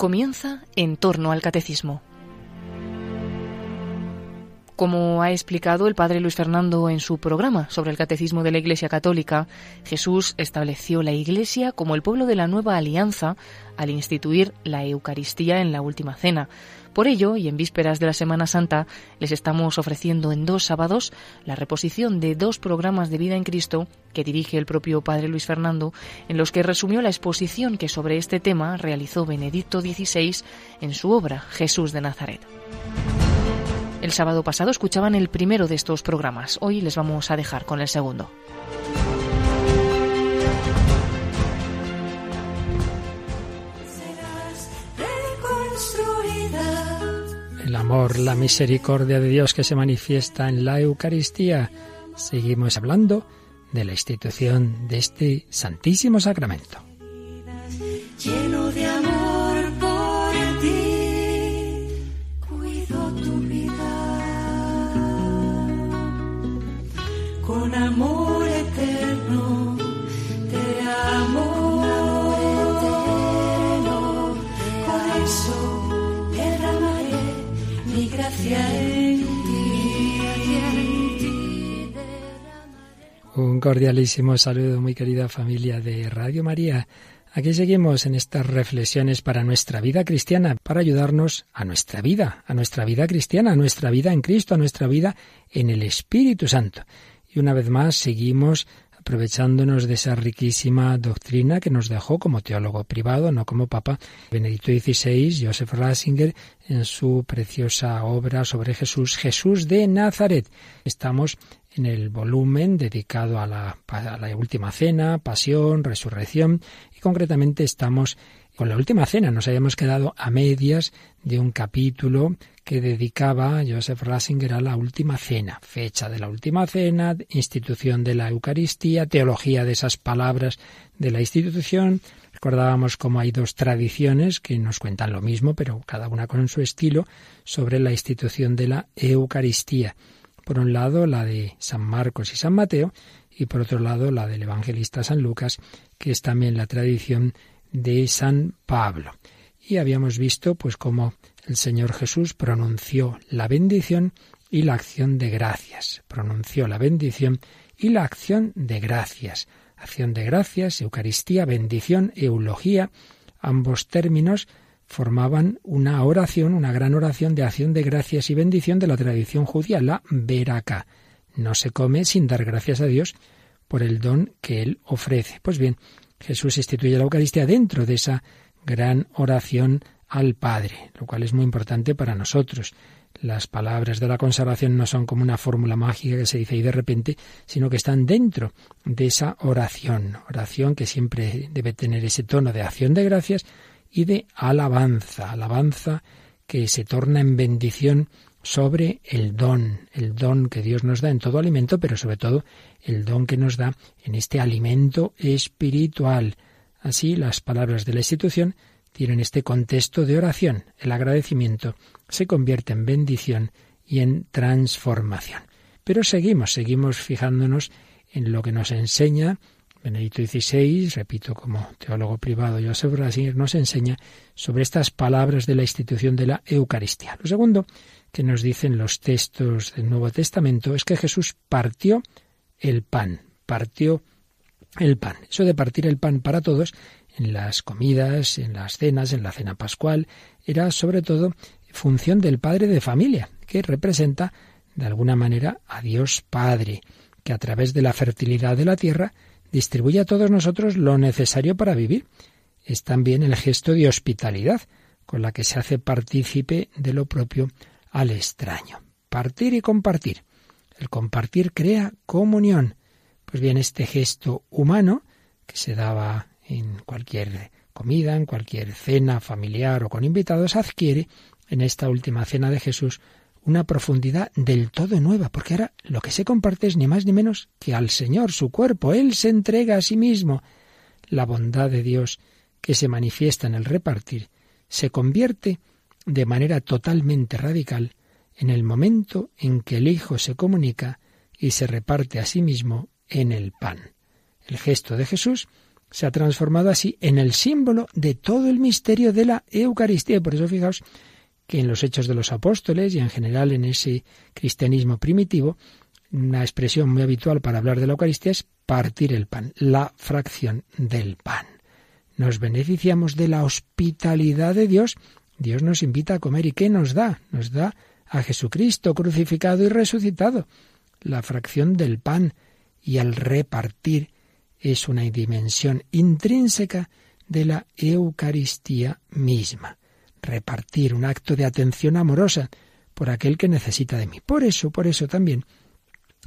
Comienza en torno al catecismo. Como ha explicado el padre Luis Fernando en su programa sobre el catecismo de la Iglesia Católica, Jesús estableció la Iglesia como el pueblo de la nueva alianza al instituir la Eucaristía en la última cena. Por ello, y en vísperas de la Semana Santa, les estamos ofreciendo en dos sábados la reposición de dos programas de vida en Cristo que dirige el propio padre Luis Fernando, en los que resumió la exposición que sobre este tema realizó Benedicto XVI en su obra Jesús de Nazaret. El sábado pasado escuchaban el primero de estos programas. Hoy les vamos a dejar con el segundo. El amor, la misericordia de Dios que se manifiesta en la Eucaristía. Seguimos hablando de la institución de este Santísimo Sacramento. Lleno de amor con amor eterno. Te amo por eso derramaré mi gracia en ti. Un cordialísimo saludo, muy querida familia de Radio María. Aquí seguimos en estas reflexiones para nuestra vida cristiana, para ayudarnos a nuestra vida, a nuestra vida cristiana, a nuestra vida en Cristo, a nuestra vida en el Espíritu Santo. Y una vez más seguimos aprovechándonos de esa riquísima doctrina que nos dejó como teólogo privado, no como papa, Benedicto XVI, Joseph Ratzinger, en su preciosa obra sobre Jesús, Jesús de Nazaret. Estamos en el volumen dedicado a la, a la última cena, pasión, resurrección, y concretamente estamos con la última cena. Nos habíamos quedado a medias de un capítulo que dedicaba Joseph Ratzinger a la última cena, fecha de la última cena, institución de la Eucaristía, teología de esas palabras de la institución. Recordábamos cómo hay dos tradiciones que nos cuentan lo mismo, pero cada una con su estilo, sobre la institución de la Eucaristía. Por un lado, la de San Marcos y San Mateo, y por otro lado, la del evangelista San Lucas, que es también la tradición de San Pablo. Y habíamos visto, pues, cómo el Señor Jesús pronunció la bendición y la acción de gracias. Pronunció la bendición y la acción de gracias. Acción de gracias, Eucaristía, bendición, eulogía, ambos términos formaban una oración, una gran oración de acción de gracias y bendición de la tradición judía, la veraca. No se come sin dar gracias a Dios por el don que Él ofrece. Pues bien, Jesús instituye la Eucaristía dentro de esa gran oración al Padre, lo cual es muy importante para nosotros. Las palabras de la consagración no son como una fórmula mágica que se dice ahí de repente, sino que están dentro de esa oración, oración que siempre debe tener ese tono de acción de gracias y de alabanza, alabanza que se torna en bendición sobre el don, el don que Dios nos da en todo alimento, pero sobre todo el don que nos da en este alimento espiritual. Así, las palabras de la institución tienen este contexto de oración. El agradecimiento se convierte en bendición y en transformación. Pero seguimos, seguimos fijándonos en lo que nos enseña Benedicto XVI, repito, como teólogo privado, Joseph Ratzinger nos enseña sobre estas palabras de la institución de la Eucaristía. Lo segundo que nos dicen los textos del Nuevo Testamento es que Jesús partió el pan, partió el pan. Eso de partir el pan para todos en las comidas, en las cenas, en la cena pascual, era sobre todo función del padre de familia, que representa de alguna manera a Dios Padre, que a través de la fertilidad de la tierra distribuye a todos nosotros lo necesario para vivir. Es también el gesto de hospitalidad con la que se hace partícipe de lo propio al extraño. Partir y compartir. El compartir crea comunión. Pues bien, este gesto humano que se daba en cualquier comida, en cualquier cena familiar o con invitados, adquiere en esta última cena de Jesús una profundidad del todo nueva, porque ahora lo que se comparte es ni más ni menos que al Señor, su cuerpo. Él se entrega a sí mismo. La bondad de Dios que se manifiesta en el repartir se convierte de manera totalmente radical en el momento en que el Hijo se comunica y se reparte a sí mismo en el pan. El gesto de Jesús se ha transformado así en el símbolo de todo el misterio de la Eucaristía. Por eso fijaos que en los hechos de los apóstoles y en general en ese cristianismo primitivo, una expresión muy habitual para hablar de la Eucaristía es partir el pan, la fracción del pan. Nos beneficiamos de la hospitalidad de Dios. Dios nos invita a comer y ¿qué nos da? Nos da a Jesucristo crucificado y resucitado, la fracción del pan y al repartir es una dimensión intrínseca de la Eucaristía misma. Repartir un acto de atención amorosa por aquel que necesita de mí. Por eso, por eso también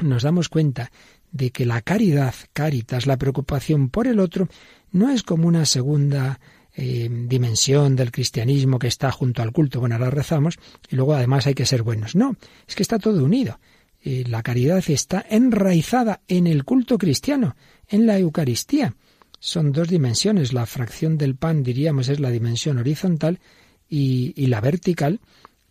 nos damos cuenta de que la caridad, caritas, la preocupación por el otro, no es como una segunda eh, dimensión del cristianismo que está junto al culto. Bueno, ahora rezamos y luego además hay que ser buenos. No, es que está todo unido. Eh, la caridad está enraizada en el culto cristiano, en la Eucaristía. Son dos dimensiones. La fracción del pan, diríamos, es la dimensión horizontal y, y la vertical,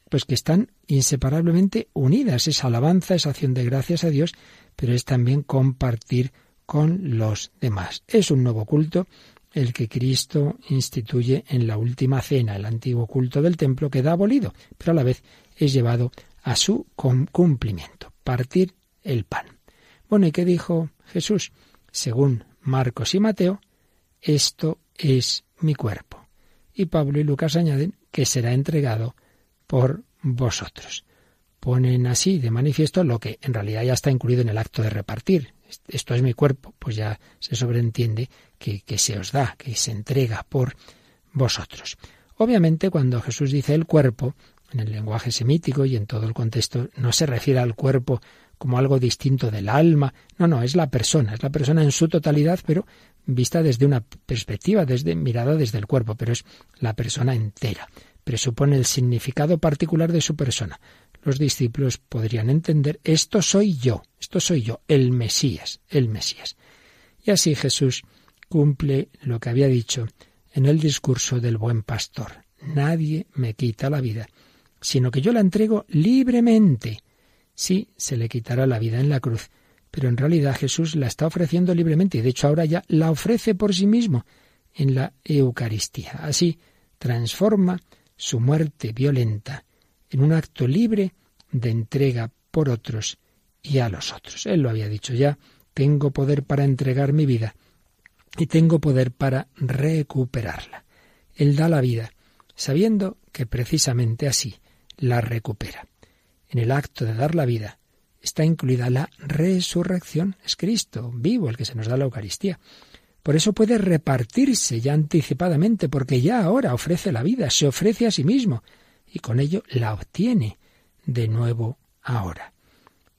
pues que están inseparablemente unidas. Es alabanza, es acción de gracias a Dios, pero es también compartir con los demás. Es un nuevo culto el que Cristo instituye en la última cena, el antiguo culto del templo queda abolido, pero a la vez es llevado a su cumplimiento partir el pan. Bueno, ¿y qué dijo Jesús? Según Marcos y Mateo, esto es mi cuerpo. Y Pablo y Lucas añaden que será entregado por vosotros. Ponen así de manifiesto lo que en realidad ya está incluido en el acto de repartir. Esto es mi cuerpo, pues ya se sobreentiende que, se os da, que se entrega por vosotros. Obviamente, cuando Jesús dice el cuerpo, en el lenguaje semítico y en todo el contexto no se refiere al cuerpo como algo distinto del alma. No, no, es la persona, es la persona en su totalidad, pero vista desde una perspectiva, desde mirada desde el cuerpo, pero es la persona entera. Presupone el significado particular de su persona. Los discípulos podrían entender esto soy yo, esto soy yo, el Mesías, el Mesías. Y así Jesús cumple lo que había dicho en el discurso del buen pastor. Nadie me quita la vida, sino que yo la entrego libremente. Sí, se le quitará la vida en la cruz, pero en realidad Jesús la está ofreciendo libremente y de hecho ahora ya la ofrece por sí mismo en la Eucaristía. Así transforma su muerte violenta en un acto libre de entrega por otros y a los otros. Él lo había dicho ya, tengo poder para entregar mi vida y tengo poder para recuperarla. Él da la vida, sabiendo que precisamente así la recupera. En el acto de dar la vida está incluida la resurrección. Es Cristo vivo el que se nos da la Eucaristía. Por eso puede repartirse ya anticipadamente, porque ya ahora ofrece la vida, se ofrece a sí mismo, y con ello la obtiene de nuevo ahora.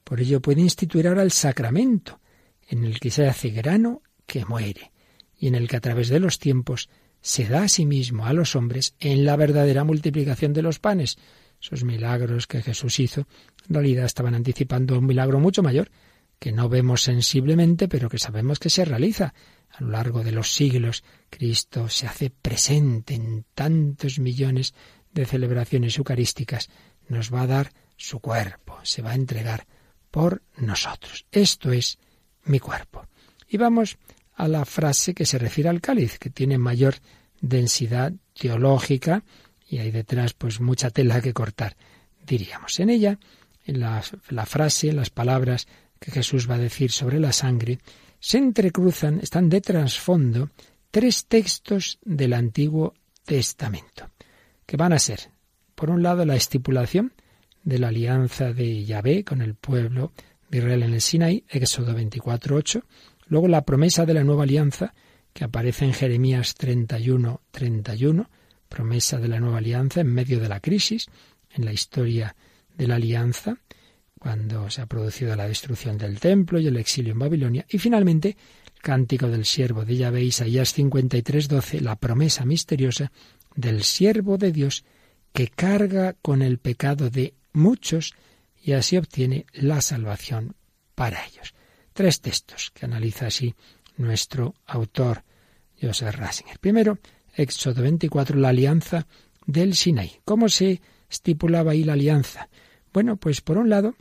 Por ello puede instituir ahora el sacramento, en el que se hace grano que muere, y en el que a través de los tiempos se da a sí mismo a los hombres en la verdadera multiplicación de los panes, esos milagros que Jesús hizo, en realidad estaban anticipando un milagro mucho mayor, que no vemos sensiblemente, pero que sabemos que se realiza. A lo largo de los siglos, Cristo se hace presente en tantos millones de celebraciones eucarísticas. Nos va a dar su cuerpo, se va a entregar por nosotros. Esto es mi cuerpo. Y vamos a la frase que se refiere al cáliz, que tiene mayor densidad teológica y hay detrás pues mucha tela que cortar, diríamos. En ella, en la, frase, las palabras que Jesús va a decir sobre la sangre, se entrecruzan, están de trasfondo, tres textos del Antiguo Testamento, que van a ser, por un lado, la estipulación de la alianza de Yahvé con el pueblo de Israel en el Sinaí, Éxodo 24.8, luego la promesa de la nueva alianza, que aparece en Jeremías 31, 31, promesa de la nueva alianza en medio de la crisis, en la historia de la alianza, cuando se ha producido la destrucción del templo y el exilio en Babilonia, y finalmente el cántico del siervo de Yahvé, Isaías 53:12, la promesa misteriosa del siervo de Dios que carga con el pecado de muchos y así obtiene la salvación para ellos. Tres textos que analiza así nuestro autor Joseph Rasinger. Primero, Éxodo 24, la alianza del Sinaí. ¿Cómo se estipulaba ahí la alianza? Bueno, pues por un lado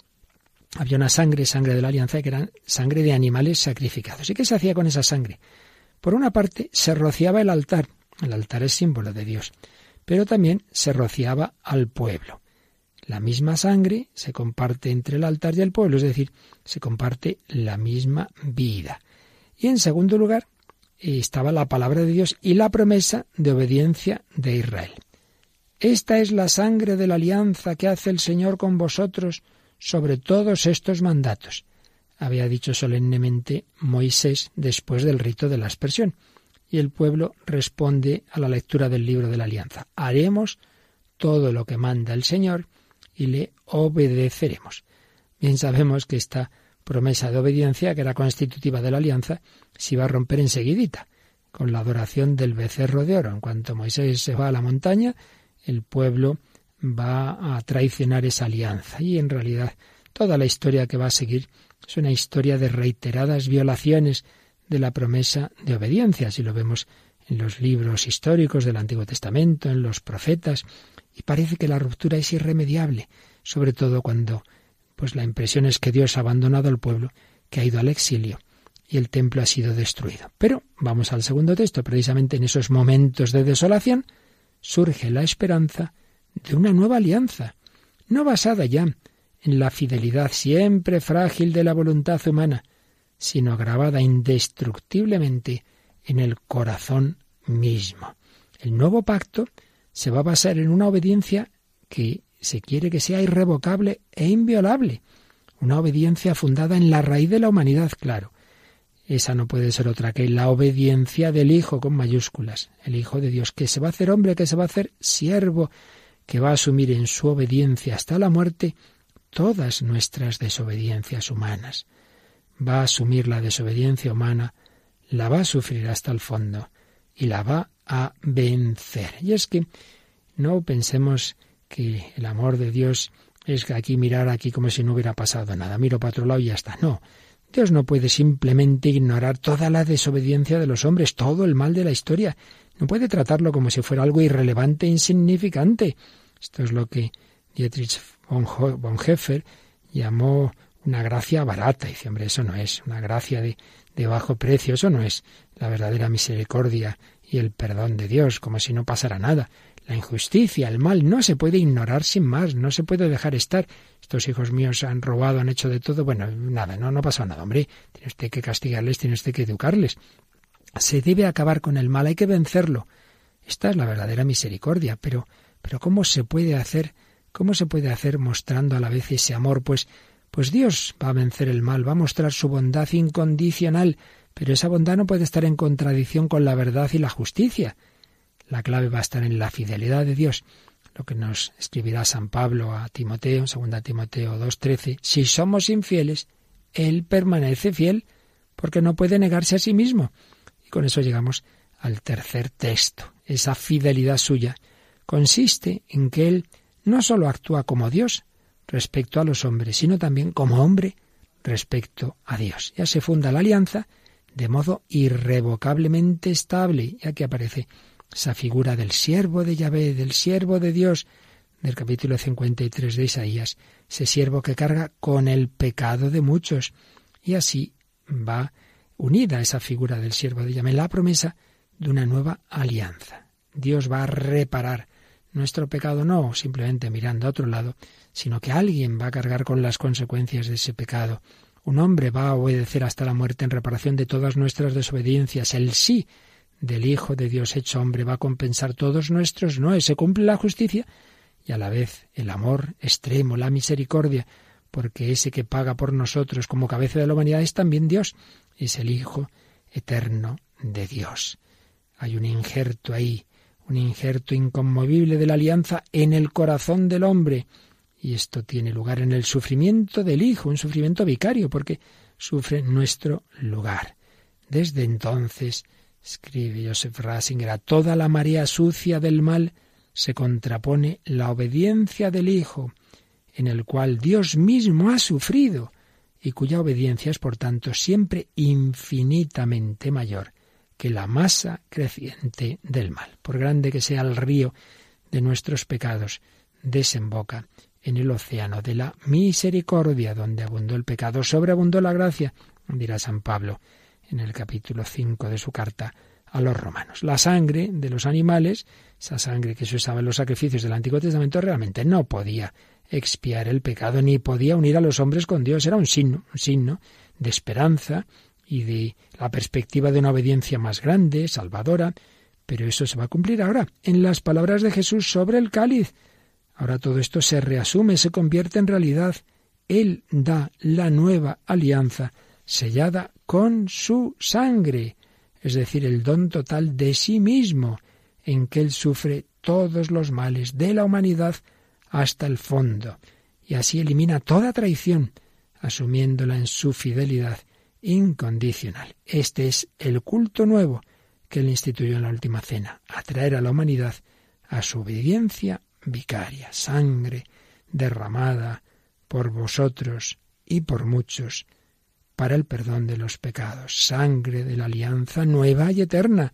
había una sangre, sangre de la alianza, que era sangre de animales sacrificados. ¿Y qué se hacía con esa sangre? Por una parte, se rociaba el altar, el altar es símbolo de Dios, pero también se rociaba al pueblo. La misma sangre se comparte entre el altar y el pueblo, es decir, se comparte la misma vida. Y en segundo lugar, estaba la palabra de Dios y la promesa de obediencia de Israel. Esta es la sangre de la alianza que hace el Señor con vosotros sobre todos estos mandatos, había dicho solemnemente Moisés después del rito de la aspersión. Y el pueblo responde a la lectura del libro de la alianza. Haremos todo lo que manda el Señor y le obedeceremos. Bien sabemos que esta promesa de obediencia, que era constitutiva de la alianza, se iba a romper enseguidita, con la adoración del becerro de oro. En cuanto Moisés se va a la montaña, el pueblo va a traicionar esa alianza. Y en realidad toda la historia que va a seguir es una historia de reiteradas violaciones de la promesa de obediencia, si lo vemos en los libros históricos del Antiguo Testamento, en los profetas, y parece que la ruptura es irremediable, sobre todo cuando pues la impresión es que Dios ha abandonado al pueblo, que ha ido al exilio y el templo ha sido destruido. Pero vamos al segundo texto, precisamente en esos momentos de desolación surge la esperanza de una nueva alianza, no basada ya en la fidelidad siempre frágil de la voluntad humana, sino grabada indestructiblemente en el corazón mismo. El nuevo pacto se va a basar en una obediencia que se quiere que sea irrevocable e inviolable, una obediencia fundada en la raíz de la humanidad, claro. Esa no puede ser otra que la obediencia del Hijo con mayúsculas, el Hijo de Dios, que se va a hacer hombre, que se va a hacer siervo, que va a asumir en su obediencia hasta la muerte todas nuestras desobediencias humanas. Va a asumir la desobediencia humana, la va a sufrir hasta el fondo y la va a vencer. Y es que no pensemos que el amor de Dios es que aquí mirar aquí como si no hubiera pasado nada. Miro para otro lado y ya está. No. Dios no puede simplemente ignorar toda la desobediencia de los hombres, todo el mal de la historia. No puede tratarlo como si fuera algo irrelevante e insignificante. Esto es lo que Dietrich von Heffer llamó una gracia barata. Y dice, hombre, eso no es una gracia de, de bajo precio, eso no es la verdadera misericordia y el perdón de Dios, como si no pasara nada. La injusticia, el mal, no se puede ignorar sin más, no se puede dejar estar. Estos hijos míos han robado, han hecho de todo. Bueno, nada, no, no pasa nada, hombre. Tiene usted que castigarles, tiene usted que educarles. Se debe acabar con el mal, hay que vencerlo. Esta es la verdadera misericordia, pero, pero ¿cómo se puede hacer ¿Cómo se puede hacer mostrando a la vez ese amor? Pues, pues Dios va a vencer el mal, va a mostrar su bondad incondicional, pero esa bondad no puede estar en contradicción con la verdad y la justicia. La clave va a estar en la fidelidad de Dios, lo que nos escribirá San Pablo a Timoteo, 2 Timoteo 2.13, si somos infieles, Él permanece fiel, porque no puede negarse a sí mismo. Y con eso llegamos al tercer texto. Esa fidelidad suya consiste en que Él no sólo actúa como Dios respecto a los hombres, sino también como hombre respecto a Dios. Ya se funda la alianza de modo irrevocablemente estable, ya que aparece esa figura del siervo de Yahvé, del siervo de Dios, del capítulo 53 de Isaías, ese siervo que carga con el pecado de muchos. Y así va unida esa figura del siervo de Yahvé la promesa de una nueva alianza. Dios va a reparar nuestro pecado no simplemente mirando a otro lado, sino que alguien va a cargar con las consecuencias de ese pecado. Un hombre va a obedecer hasta la muerte en reparación de todas nuestras desobediencias. El sí del Hijo de Dios hecho hombre va a compensar todos nuestros no. Se cumple la justicia y a la vez el amor extremo, la misericordia, porque ese que paga por nosotros como cabeza de la humanidad es también Dios, es el Hijo eterno de Dios. Hay un injerto ahí un injerto inconmovible de la alianza en el corazón del hombre. Y esto tiene lugar en el sufrimiento del Hijo, un sufrimiento vicario, porque sufre nuestro lugar. Desde entonces, escribe Joseph Rasinger, a toda la marea sucia del mal se contrapone la obediencia del Hijo, en el cual Dios mismo ha sufrido y cuya obediencia es, por tanto, siempre infinitamente mayor que la masa creciente del mal. Por grande que sea el río de nuestros pecados, desemboca en el océano de la misericordia, donde abundó el pecado, sobreabundó la gracia, dirá San Pablo en el capítulo 5 de su carta a los romanos. La sangre de los animales, esa sangre que se usaba en los sacrificios del Antiguo Testamento, realmente no podía expiar el pecado ni podía unir a los hombres con Dios. Era un signo, un signo de esperanza y de la perspectiva de una obediencia más grande, salvadora, pero eso se va a cumplir ahora en las palabras de Jesús sobre el cáliz. Ahora todo esto se reasume, se convierte en realidad. Él da la nueva alianza sellada con su sangre, es decir, el don total de sí mismo, en que Él sufre todos los males de la humanidad hasta el fondo, y así elimina toda traición, asumiéndola en su fidelidad incondicional. Este es el culto nuevo que él instituyó en la última cena, atraer a la humanidad a su obediencia vicaria, sangre derramada por vosotros y por muchos para el perdón de los pecados, sangre de la alianza nueva y eterna,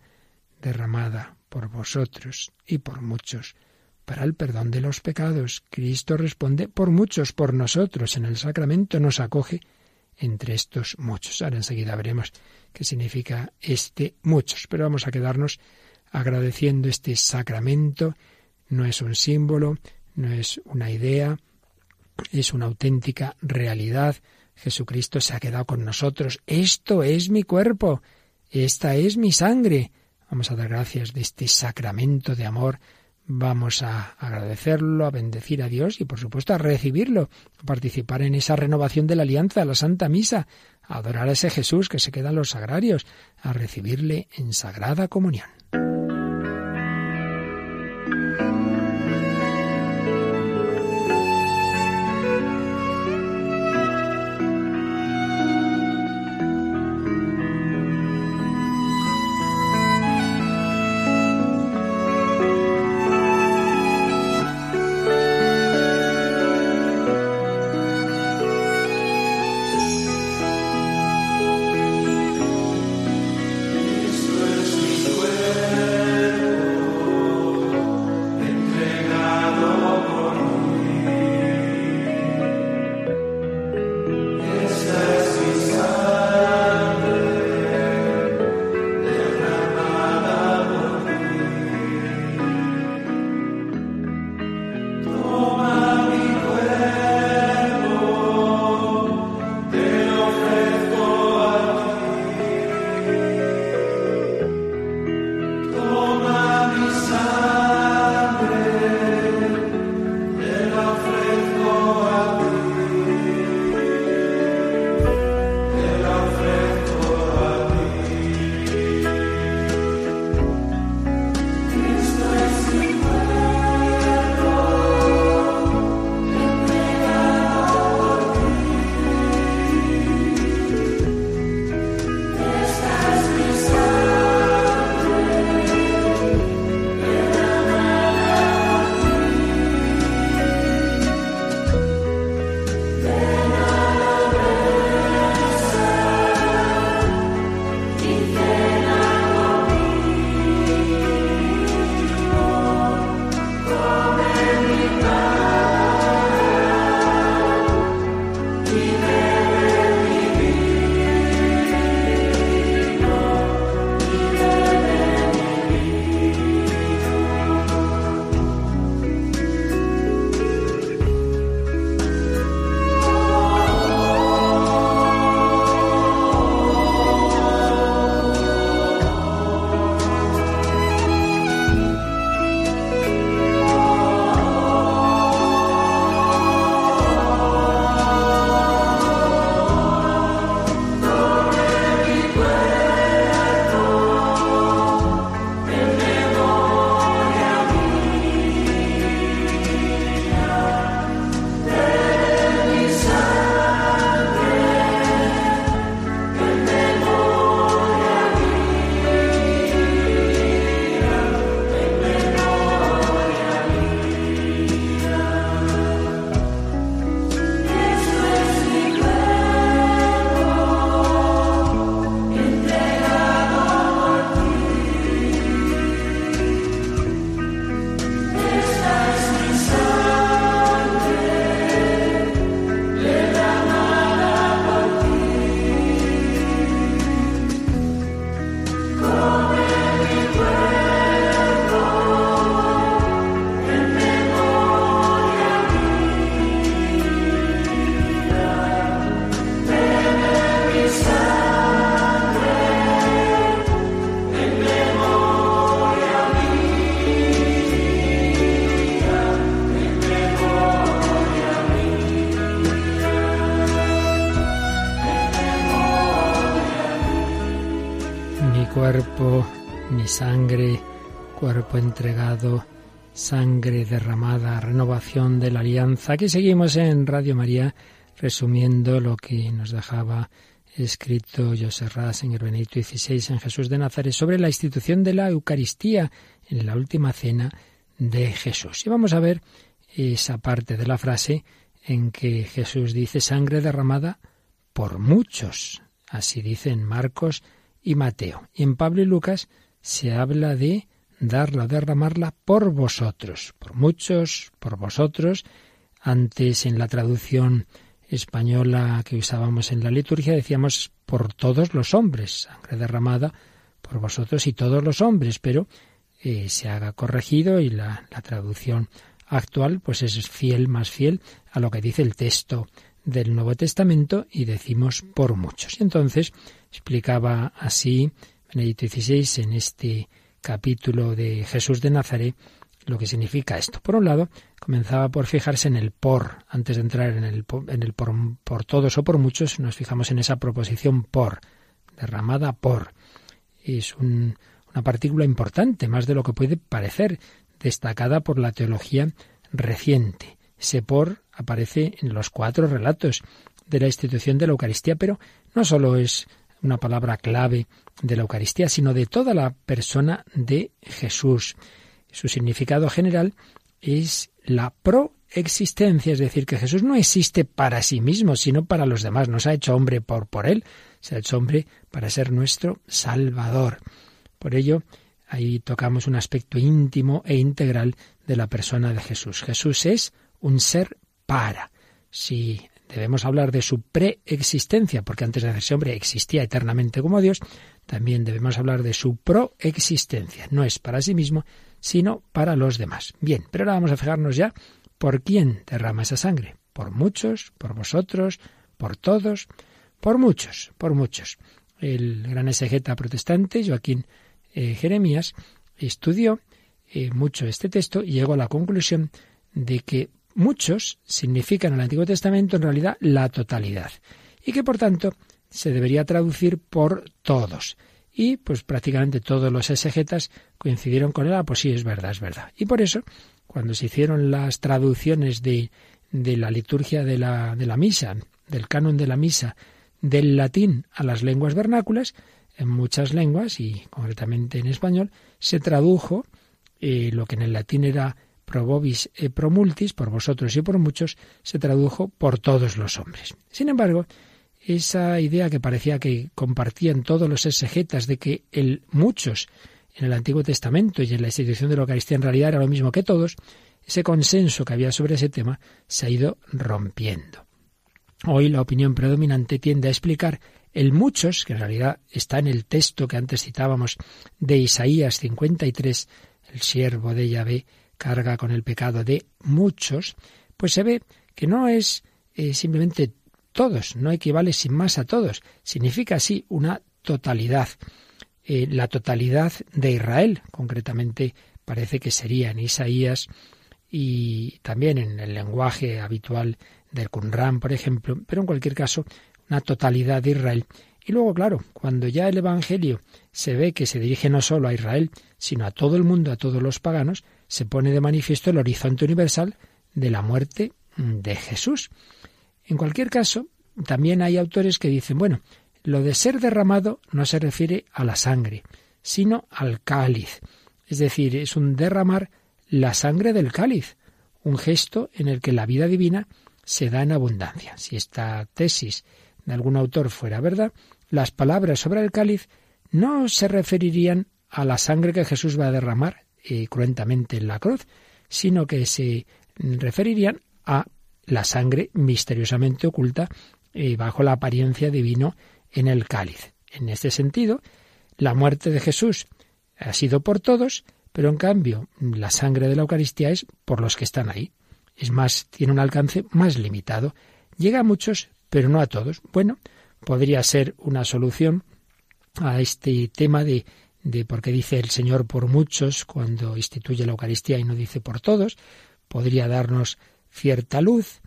derramada por vosotros y por muchos para el perdón de los pecados. Cristo responde por muchos, por nosotros. En el sacramento nos acoge entre estos muchos. Ahora enseguida veremos qué significa este muchos, pero vamos a quedarnos agradeciendo este sacramento. No es un símbolo, no es una idea, es una auténtica realidad. Jesucristo se ha quedado con nosotros. Esto es mi cuerpo, esta es mi sangre. Vamos a dar gracias de este sacramento de amor vamos a agradecerlo, a bendecir a Dios y por supuesto a recibirlo, a participar en esa renovación de la alianza, la Santa Misa, a adorar a ese Jesús que se queda en los sagrarios, a recibirle en sagrada comunión. Aquí seguimos en Radio María resumiendo lo que nos dejaba escrito José Ras en el Benedicto XVI en Jesús de Nazaret sobre la institución de la Eucaristía en la última cena de Jesús. Y vamos a ver esa parte de la frase en que Jesús dice sangre derramada por muchos. Así dicen Marcos y Mateo. Y en Pablo y Lucas se habla de darla, derramarla por vosotros, por muchos, por vosotros. Antes en la traducción española que usábamos en la liturgia decíamos por todos los hombres, sangre derramada por vosotros y todos los hombres, pero eh, se haga corregido y la, la traducción actual pues es fiel, más fiel a lo que dice el texto del Nuevo Testamento y decimos por muchos. Y entonces explicaba así Benedicto XVI en este capítulo de Jesús de Nazaret lo que significa esto. Por un lado, comenzaba por fijarse en el por, antes de entrar en el, en el por, por todos o por muchos, nos fijamos en esa proposición por, derramada por. Es un, una partícula importante, más de lo que puede parecer, destacada por la teología reciente. Ese por aparece en los cuatro relatos de la institución de la Eucaristía, pero no solo es una palabra clave de la Eucaristía, sino de toda la persona de Jesús. Su significado general es la proexistencia, es decir, que Jesús no existe para sí mismo, sino para los demás. No se ha hecho hombre por, por él, se ha hecho hombre para ser nuestro Salvador. Por ello, ahí tocamos un aspecto íntimo e integral de la persona de Jesús. Jesús es un ser para. Si debemos hablar de su preexistencia, porque antes de hacerse hombre existía eternamente como Dios, también debemos hablar de su proexistencia. No es para sí mismo, sino para los demás. Bien, pero ahora vamos a fijarnos ya por quién derrama esa sangre. Por muchos, por vosotros, por todos, por muchos, por muchos. El gran exegeta protestante, Joaquín eh, Jeremías, estudió eh, mucho este texto y llegó a la conclusión de que muchos significan en el Antiguo Testamento en realidad la totalidad y que por tanto se debería traducir por todos. Y pues prácticamente todos los exegetas coincidieron con él, ah, pues sí, es verdad, es verdad. Y por eso, cuando se hicieron las traducciones de, de la liturgia de la, de la misa, del canon de la misa, del latín a las lenguas vernáculas, en muchas lenguas, y concretamente en español, se tradujo eh, lo que en el latín era pro vobis e pro multis, por vosotros y por muchos, se tradujo por todos los hombres. Sin embargo, esa idea que parecía que compartían todos los exegetas de que el muchos en el Antiguo Testamento y en la institución de la Eucaristía en realidad era lo mismo que todos, ese consenso que había sobre ese tema se ha ido rompiendo. Hoy la opinión predominante tiende a explicar el muchos, que en realidad está en el texto que antes citábamos de Isaías 53, el siervo de Yahvé carga con el pecado de muchos, pues se ve que no es eh, simplemente todos, no equivale sin más a todos, significa así una totalidad. Eh, la totalidad de Israel, concretamente parece que sería en Isaías y también en el lenguaje habitual del Qumran, por ejemplo, pero en cualquier caso, una totalidad de Israel. Y luego, claro, cuando ya el Evangelio se ve que se dirige no solo a Israel, sino a todo el mundo, a todos los paganos, se pone de manifiesto el horizonte universal de la muerte de Jesús. En cualquier caso, también hay autores que dicen, bueno, lo de ser derramado no se refiere a la sangre, sino al cáliz. Es decir, es un derramar la sangre del cáliz, un gesto en el que la vida divina se da en abundancia. Si esta tesis de algún autor fuera verdad, las palabras sobre el cáliz no se referirían a la sangre que Jesús va a derramar eh, cruentamente en la cruz, sino que se referirían a la sangre misteriosamente oculta eh, bajo la apariencia de vino en el cáliz. En este sentido, la muerte de Jesús ha sido por todos, pero en cambio la sangre de la Eucaristía es por los que están ahí. Es más, tiene un alcance más limitado. Llega a muchos, pero no a todos. Bueno, podría ser una solución a este tema de, de por qué dice el Señor por muchos cuando instituye la Eucaristía y no dice por todos. Podría darnos cierta luz,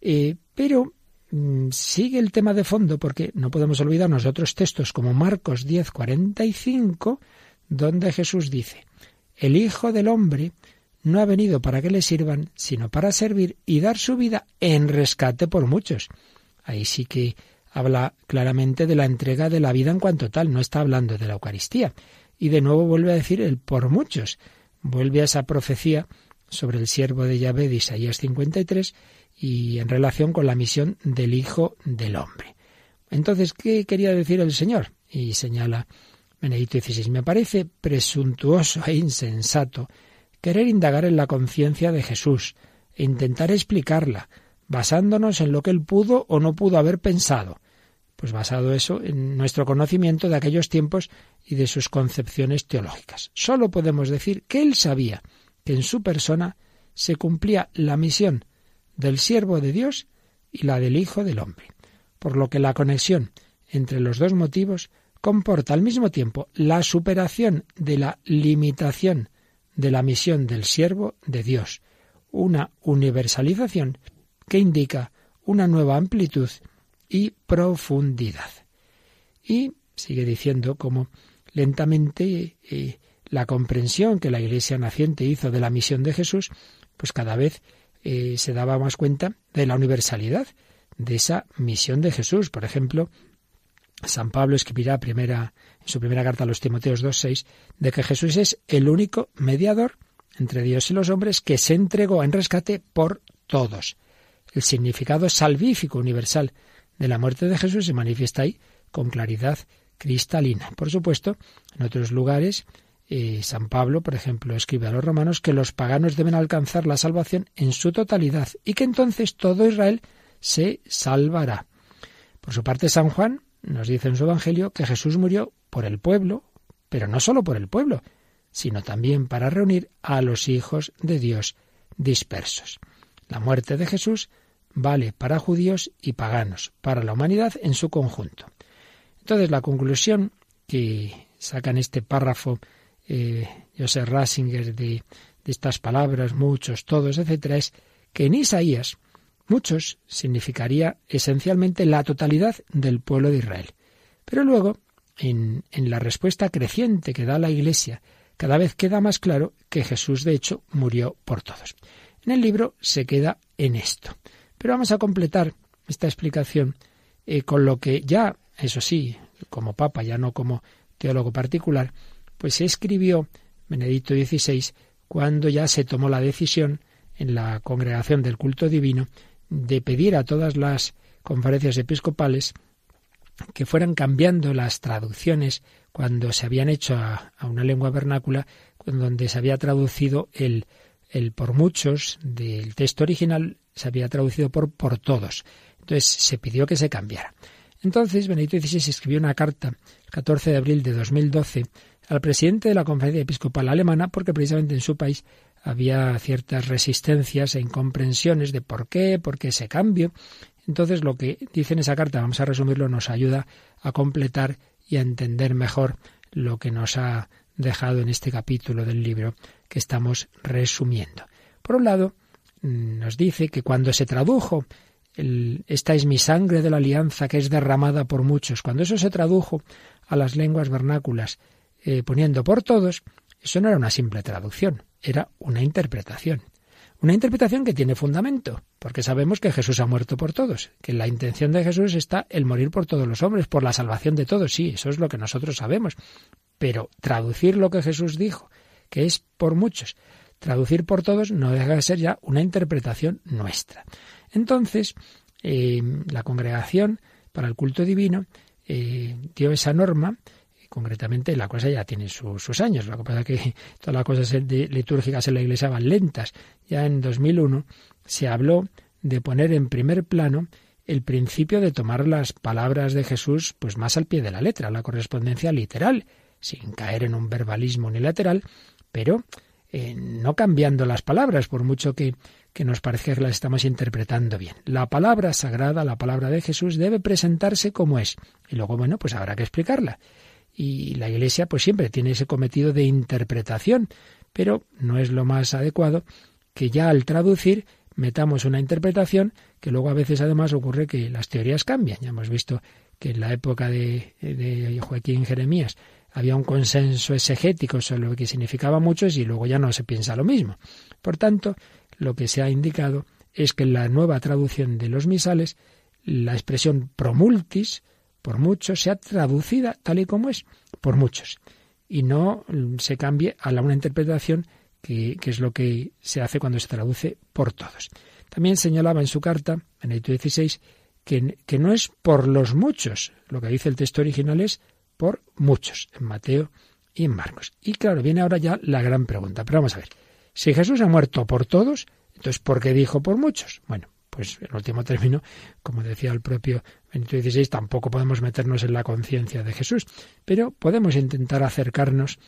eh, pero mm, sigue el tema de fondo porque no podemos olvidarnos de otros textos como Marcos 10, 45, donde Jesús dice, el Hijo del Hombre no ha venido para que le sirvan, sino para servir y dar su vida en rescate por muchos. Ahí sí que habla claramente de la entrega de la vida en cuanto tal, no está hablando de la Eucaristía. Y de nuevo vuelve a decir el por muchos. Vuelve a esa profecía sobre el siervo de Yahvé de Isaías 53 y en relación con la misión del Hijo del Hombre. Entonces, ¿qué quería decir el Señor? Y señala Benedicto XVI, me parece presuntuoso e insensato querer indagar en la conciencia de Jesús e intentar explicarla, basándonos en lo que él pudo o no pudo haber pensado. Pues basado eso en nuestro conocimiento de aquellos tiempos y de sus concepciones teológicas. Solo podemos decir que él sabía en su persona se cumplía la misión del siervo de Dios y la del Hijo del Hombre, por lo que la conexión entre los dos motivos comporta al mismo tiempo la superación de la limitación de la misión del siervo de Dios, una universalización que indica una nueva amplitud y profundidad. Y sigue diciendo cómo lentamente eh, la comprensión que la Iglesia naciente hizo de la misión de Jesús, pues cada vez eh, se daba más cuenta de la universalidad de esa misión de Jesús. Por ejemplo, San Pablo escribirá primera, en su primera carta a los Timoteos 2.6 de que Jesús es el único mediador entre Dios y los hombres que se entregó en rescate por todos. El significado salvífico universal de la muerte de Jesús se manifiesta ahí con claridad cristalina. Por supuesto, en otros lugares, eh, San Pablo, por ejemplo, escribe a los romanos que los paganos deben alcanzar la salvación en su totalidad y que entonces todo Israel se salvará. Por su parte, San Juan nos dice en su Evangelio que Jesús murió por el pueblo, pero no solo por el pueblo, sino también para reunir a los hijos de Dios dispersos. La muerte de Jesús vale para judíos y paganos, para la humanidad en su conjunto. Entonces, la conclusión que saca en este párrafo eh, Joseph Rasinger de, de estas palabras, muchos, todos, etcétera, es que en Isaías muchos significaría esencialmente la totalidad del pueblo de Israel. Pero luego, en, en la respuesta creciente que da la Iglesia, cada vez queda más claro que Jesús de hecho murió por todos. En el libro se queda en esto. Pero vamos a completar esta explicación eh, con lo que ya, eso sí, como papa, ya no como teólogo particular, pues se escribió Benedicto XVI cuando ya se tomó la decisión en la congregación del culto divino de pedir a todas las conferencias episcopales que fueran cambiando las traducciones cuando se habían hecho a, una lengua vernácula, donde se había traducido el, el por muchos del texto original, se había traducido por por todos. Entonces se pidió que se cambiara. Entonces Benedicto XVI escribió una carta el 14 de abril de 2012 al presidente de la Conferencia Episcopal Alemana porque precisamente en su país había ciertas resistencias e incomprensiones de por qué, por qué ese cambio. Entonces lo que dice en esa carta, vamos a resumirlo, nos ayuda a completar y a entender mejor lo que nos ha dejado en este capítulo del libro que estamos resumiendo. Por un lado, nos dice que cuando se tradujo esta es mi sangre de la alianza que es derramada por muchos, cuando eso se tradujo a las lenguas vernáculas eh, poniendo por todos, eso no era una simple traducción, era una interpretación. Una interpretación que tiene fundamento, porque sabemos que Jesús ha muerto por todos, que la intención de Jesús está el morir por todos los hombres, por la salvación de todos, sí, eso es lo que nosotros sabemos. Pero traducir lo que Jesús dijo, que es por muchos, traducir por todos no deja de ser ya una interpretación nuestra. Entonces, eh, la congregación para el culto divino eh, dio esa norma concretamente la cosa ya tiene sus años. Lo que pasa es que todas las cosas litúrgicas en la Iglesia van lentas. Ya en 2001 se habló de poner en primer plano el principio de tomar las palabras de Jesús pues más al pie de la letra, la correspondencia literal, sin caer en un verbalismo unilateral, pero eh, no cambiando las palabras, por mucho que, que nos parezca que las estamos interpretando bien. La palabra sagrada, la palabra de Jesús, debe presentarse como es. Y luego, bueno, pues habrá que explicarla y la Iglesia pues siempre tiene ese cometido de interpretación, pero no es lo más adecuado que ya al traducir metamos una interpretación que luego a veces además ocurre que las teorías cambian. Ya hemos visto que en la época de, Joaquín Jeremías había un consenso exegético sobre lo que significaba muchos y luego ya no se piensa lo mismo. Por tanto, lo que se ha indicado es que en la nueva traducción de los misales, la expresión promultis, por muchos, sea traducida tal y como es, por muchos, y no se cambie a la una interpretación que, es lo que se hace cuando se traduce por todos. También señalaba en su carta, Benedicto XVI, que, que no es por los muchos, lo que dice el texto original es por muchos, en Mateo y en Marcos. Y claro, viene ahora ya la gran pregunta, pero vamos a ver, si Jesús ha muerto por todos, entonces ¿por qué dijo por muchos? Bueno, pues en último término, como decía el propio Benito XVI, tampoco podemos meternos en la conciencia de Jesús, pero podemos intentar acercarnos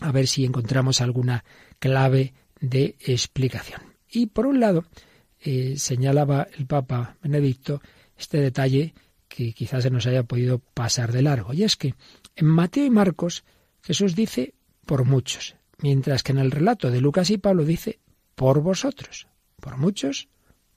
a ver si encontramos alguna clave de explicación. Y por un lado, eh, señalaba el Papa Benedicto este detalle que quizás se nos haya podido pasar de largo, y es que en Mateo y Marcos Jesús dice por muchos, mientras que en el relato de Lucas y Pablo dice por vosotros, por muchos,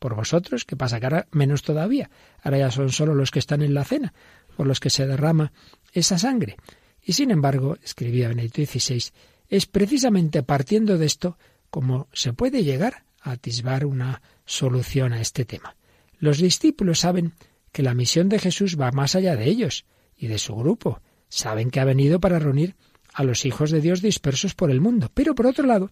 por vosotros, que pasa ahora menos todavía, ahora ya son solo los que están en la cena, por los que se derrama esa sangre. Y sin embargo, escribía Benedicto XVI, es precisamente partiendo de esto como se puede llegar a atisbar una solución a este tema. Los discípulos saben que la misión de Jesús va más allá de ellos y de su grupo. Saben que ha venido para reunir a los hijos de Dios dispersos por el mundo. Pero por otro lado,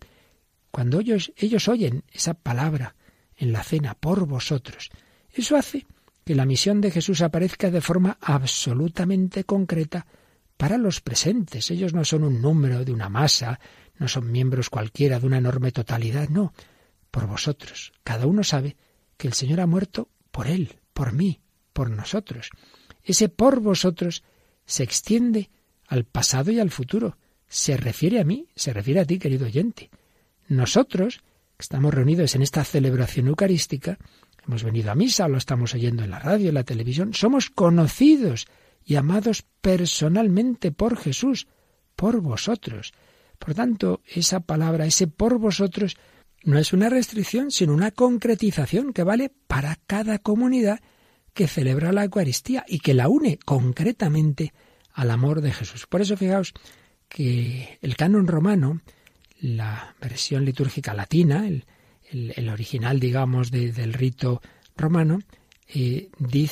cuando ellos, ellos oyen esa palabra en la cena por vosotros, eso hace que la misión de Jesús aparezca de forma absolutamente concreta para los presentes. Ellos no son un número de una masa, no son miembros cualquiera de una enorme totalidad, no, por vosotros. Cada uno sabe que el Señor ha muerto por él, por mí, por nosotros. Ese por vosotros se extiende al pasado y al futuro. Se refiere a mí, se refiere a ti, querido oyente. Nosotros, estamos reunidos en esta celebración eucarística, hemos venido a misa, lo estamos oyendo en la radio, en la televisión, somos conocidos y amados personalmente por Jesús, por vosotros. Por tanto, esa palabra, ese por vosotros, no es una restricción, sino una concretización que vale para cada comunidad que celebra la Eucaristía y que la une concretamente al amor de Jesús. Por eso fijaos que el canon romano, la versión litúrgica latina, el, original, digamos, del rito romano, eh,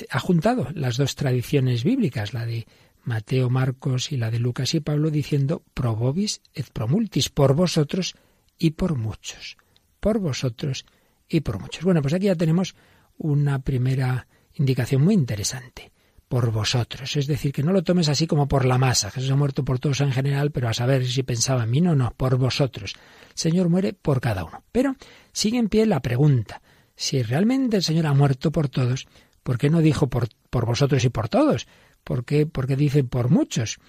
ha juntado las dos tradiciones bíblicas, la de Mateo, Marcos y la de Lucas y Pablo, diciendo pro vobis et pro multis, por vosotros y por muchos, por vosotros y por muchos. Bueno, pues aquí ya tenemos una primera indicación muy interesante por vosotros. Es decir, que no lo tomes así como por la masa. Jesús ha muerto por todos en general, pero a saber si pensaba en mí, no, no, por vosotros. El Señor muere por cada uno. Pero sigue en pie la pregunta. Si realmente el Señor ha muerto por todos, ¿por qué no dijo por, por vosotros y por todos? ¿Por qué, porque dice por muchos?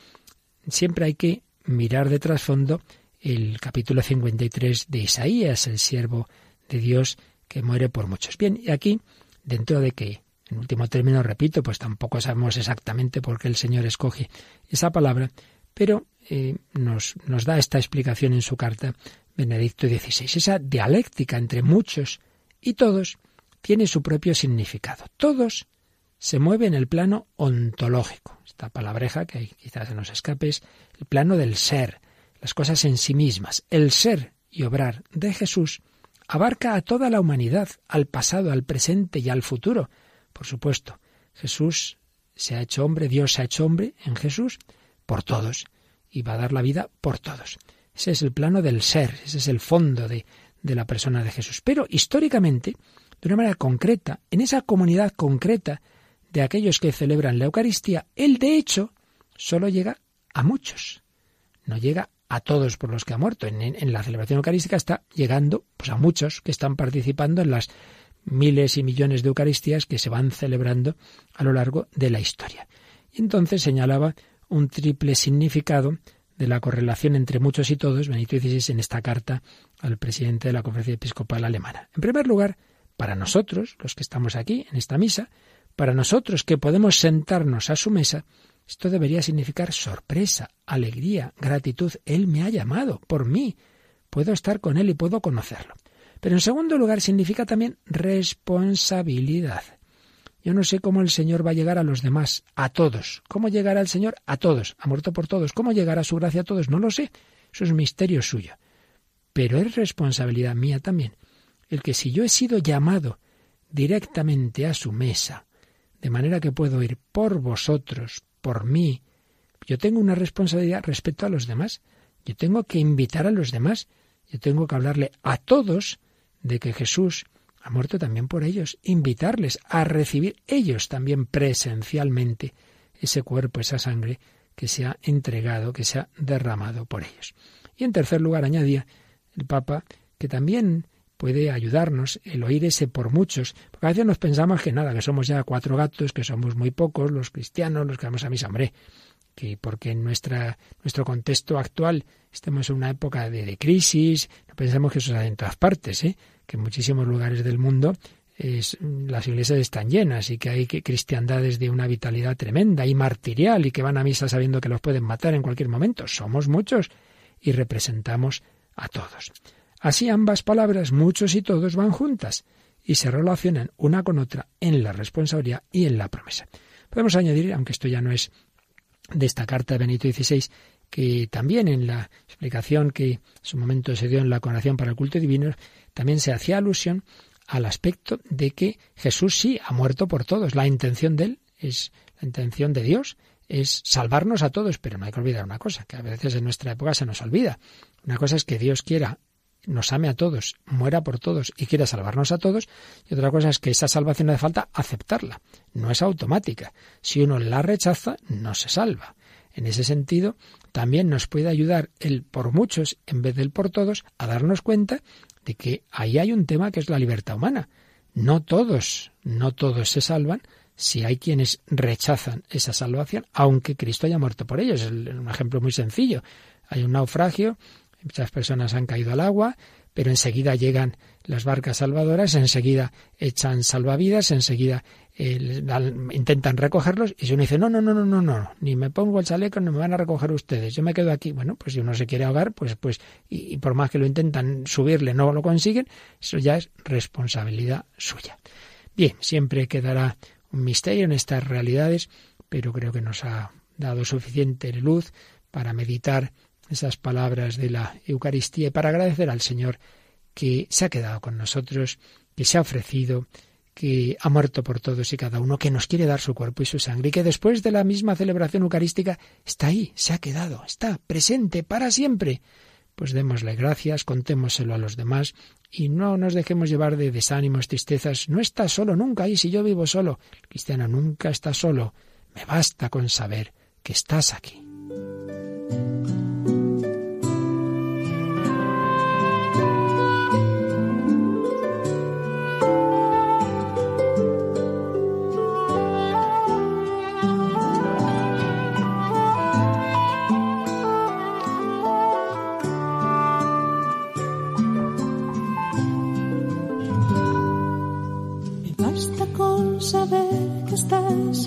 Siempre hay que mirar de trasfondo el capítulo 53 de Isaías, el siervo de Dios que muere por muchos. Bien, y aquí, dentro de que en último término, repito, pues tampoco sabemos exactamente por qué el Señor escoge esa palabra, pero eh, nos, da esta explicación en su carta Benedicto XVI. Esa dialéctica entre muchos y todos tiene su propio significado. Todos se mueven en el plano ontológico. Esta palabreja que quizás se nos escape es el plano del ser, las cosas en sí mismas. El ser y obrar de Jesús abarca a toda la humanidad, al pasado, al presente y al futuro. Por supuesto, Jesús se ha hecho hombre, Dios se ha hecho hombre en Jesús por todos y va a dar la vida por todos. Ese es el plano del ser, ese es el fondo de, de la persona de Jesús. Pero históricamente, de una manera concreta, en esa comunidad concreta de aquellos que celebran la Eucaristía, Él de hecho solo llega a muchos, no llega a todos por los que ha muerto. En, en la celebración eucarística está llegando pues, a muchos que están participando en las miles y millones de Eucaristías que se van celebrando a lo largo de la historia. Y entonces señalaba un triple significado de la correlación entre muchos y todos, Benito XVI, en esta carta al presidente de la Conferencia Episcopal Alemana. En primer lugar, para nosotros, los que estamos aquí, en esta misa, para nosotros que podemos sentarnos a su mesa, esto debería significar sorpresa, alegría, gratitud. Él me ha llamado por mí. Puedo estar con Él y puedo conocerlo. Pero en segundo lugar significa también responsabilidad. Yo no sé cómo el Señor va a llegar a los demás, a todos. ¿Cómo llegará el Señor a todos? Ha muerto por todos. ¿Cómo llegará su gracia a todos? No lo sé. Eso es misterio suyo. Pero es responsabilidad mía también el que si yo he sido llamado directamente a su mesa, de manera que puedo ir por vosotros, por mí, yo tengo una responsabilidad respecto a los demás. Yo tengo que invitar a los demás. Yo tengo que hablarle a todos de que Jesús ha muerto también por ellos, invitarles a recibir ellos también presencialmente ese cuerpo, esa sangre que se ha entregado, que se ha derramado por ellos. Y en tercer lugar añadía el Papa que también puede ayudarnos el oír ese por muchos, porque a veces nos pensamos que nada, que somos ya cuatro gatos, que somos muy pocos los cristianos, los que vamos a misa, hombre, que porque en nuestra, nuestro contexto actual estemos en una época de, crisis, no pensemos que eso es en todas partes, ¿eh? Que en muchísimos lugares del mundo es, las iglesias están llenas y que hay cristiandades de una vitalidad tremenda y martirial y que van a misa sabiendo que los pueden matar en cualquier momento. Somos muchos y representamos a todos. Así ambas palabras, muchos y todos, van juntas y se relacionan una con otra en la responsabilidad y en la promesa. Podemos añadir, aunque esto ya no es de esta carta de Benito XVI, que también en la explicación que en su momento se dio en la coronación para el culto divino, también se hacía alusión al aspecto de que Jesús sí ha muerto por todos. La intención de él es la intención de Dios, es salvarnos a todos, pero no hay que olvidar una cosa, que a veces en nuestra época se nos olvida. Una cosa es que Dios quiera nos ame a todos, muera por todos y quiera salvarnos a todos, y otra cosa es que esa salvación hace falta aceptarla, no es automática. Si uno la rechaza, no se salva. En ese sentido, también nos puede ayudar el por muchos en vez del por todos a darnos cuenta de que ahí hay un tema que es la libertad humana. No todos, no todos se salvan si hay quienes rechazan esa salvación, aunque Cristo haya muerto por ellos. Es un ejemplo muy sencillo. Hay un naufragio, muchas personas han caído al agua, pero enseguida llegan las barcas salvadoras, enseguida echan salvavidas, enseguida intentan recogerlos y si uno dice, no, no, no, no, no, no, ni me pongo el chaleco, ni me van a recoger ustedes, yo me quedo aquí. Bueno, pues si uno se quiere ahogar, pues, pues, y, y por más que lo intentan subirle, no lo consiguen, eso ya es responsabilidad suya. Bien, siempre quedará un misterio en estas realidades, pero creo que nos ha dado suficiente luz para meditar esas palabras de la Eucaristía y para agradecer al Señor que se ha quedado con nosotros, que se ha ofrecido, que ha muerto por todos y cada uno, que nos quiere dar su cuerpo y su sangre, y que después de la misma celebración eucarística está ahí, se ha quedado, está presente para siempre. Pues démosle gracias, contémoselo a los demás y no nos dejemos llevar de desánimos, tristezas. No está solo nunca, y si yo vivo solo, el cristiano nunca está solo. Me basta con saber que estás aquí.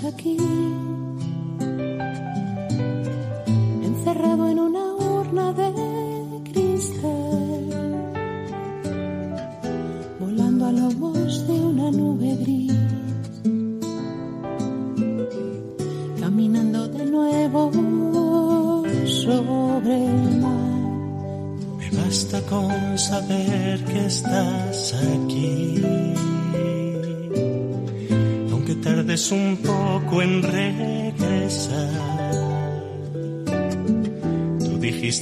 Aquí,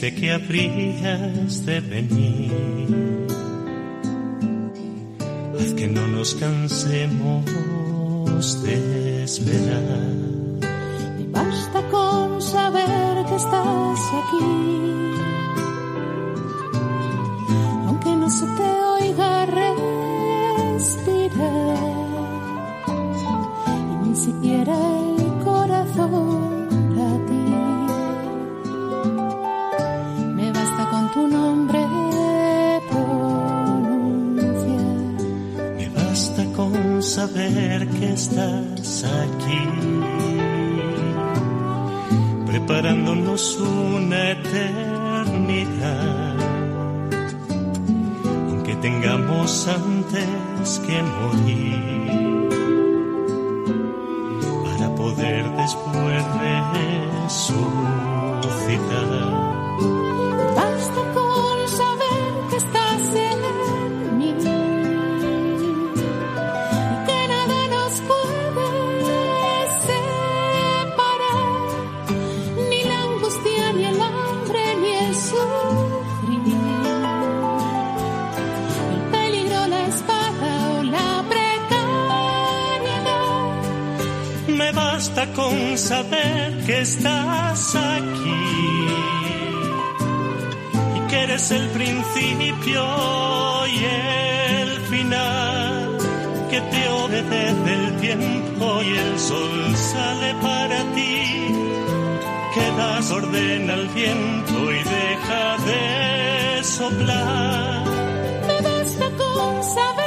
Dijiste que habrías de venir. Con saber que estás aquí y que eres el principio y el final, que te obedece el tiempo y el sol sale para ti, que das orden al viento y deja de soplar. Me basta con saber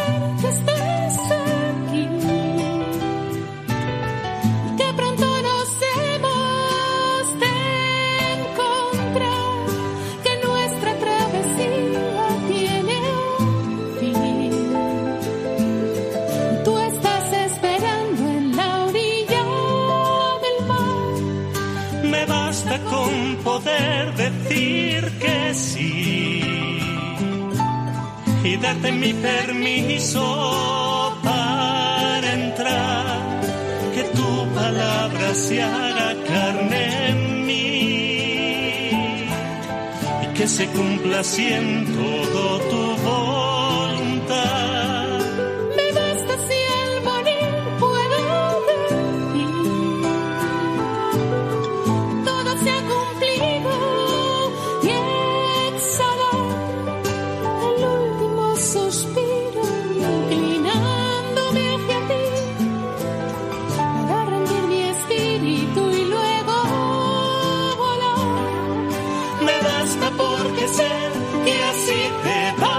darte mi permiso para entrar, que tu palabra se haga carne en mí y que se cumpla así basta porque sé que así te va.